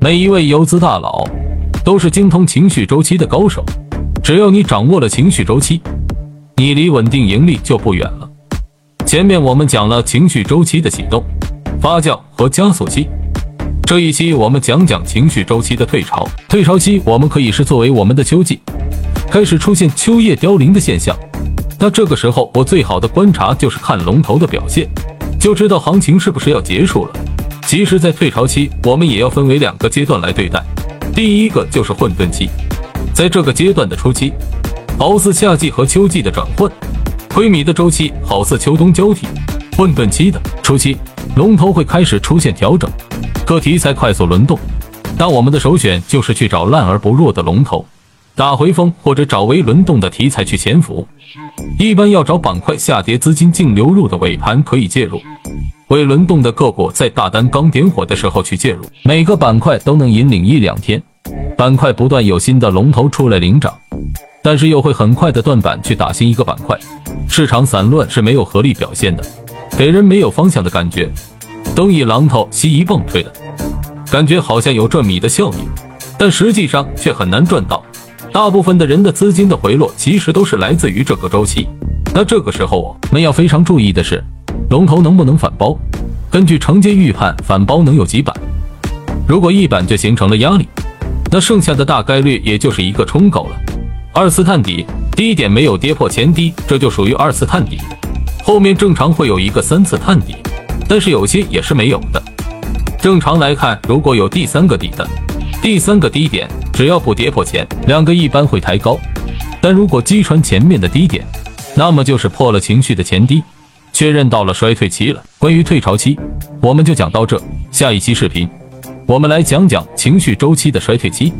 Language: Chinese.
每一位游资大佬都是精通情绪周期的高手，只要你掌握了情绪周期，你离稳定盈利就不远了。前面我们讲了情绪周期的启动、发酵和加速期，这一期我们讲讲情绪周期的退潮。退潮期我们可以是作为我们的秋季，开始出现秋叶凋零的现象。那这个时候，我最好的观察就是看龙头的表现，就知道行情是不是要结束了。其实，在退潮期，我们也要分为两个阶段来对待。第一个就是混沌期，在这个阶段的初期，好似夏季和秋季的转换，亏米的周期好似秋冬交替。混沌期的初期，龙头会开始出现调整，各题材快速轮动，但我们的首选就是去找烂而不弱的龙头。打回风或者找微轮动的题材去潜伏，一般要找板块下跌、资金净流入的尾盘可以介入；会轮动的个股在大单刚点火的时候去介入。每个板块都能引领一两天，板块不断有新的龙头出来领涨，但是又会很快的断板去打新一个板块。市场散乱是没有合力表现的，给人没有方向的感觉。东一榔头西一棒槌的感觉，好像有赚米的效应，但实际上却很难赚到。大部分的人的资金的回落，其实都是来自于这个周期。那这个时候，我们要非常注意的是，龙头能不能反包？根据承接预判，反包能有几板？如果一板就形成了压力，那剩下的大概率也就是一个冲高了。二次探底，低点没有跌破前低，这就属于二次探底。后面正常会有一个三次探底，但是有些也是没有的。正常来看，如果有第三个底的，第三个低点。只要不跌破前两个，一般会抬高。但如果击穿前面的低点，那么就是破了情绪的前低，确认到了衰退期了。关于退潮期，我们就讲到这。下一期视频，我们来讲讲情绪周期的衰退期。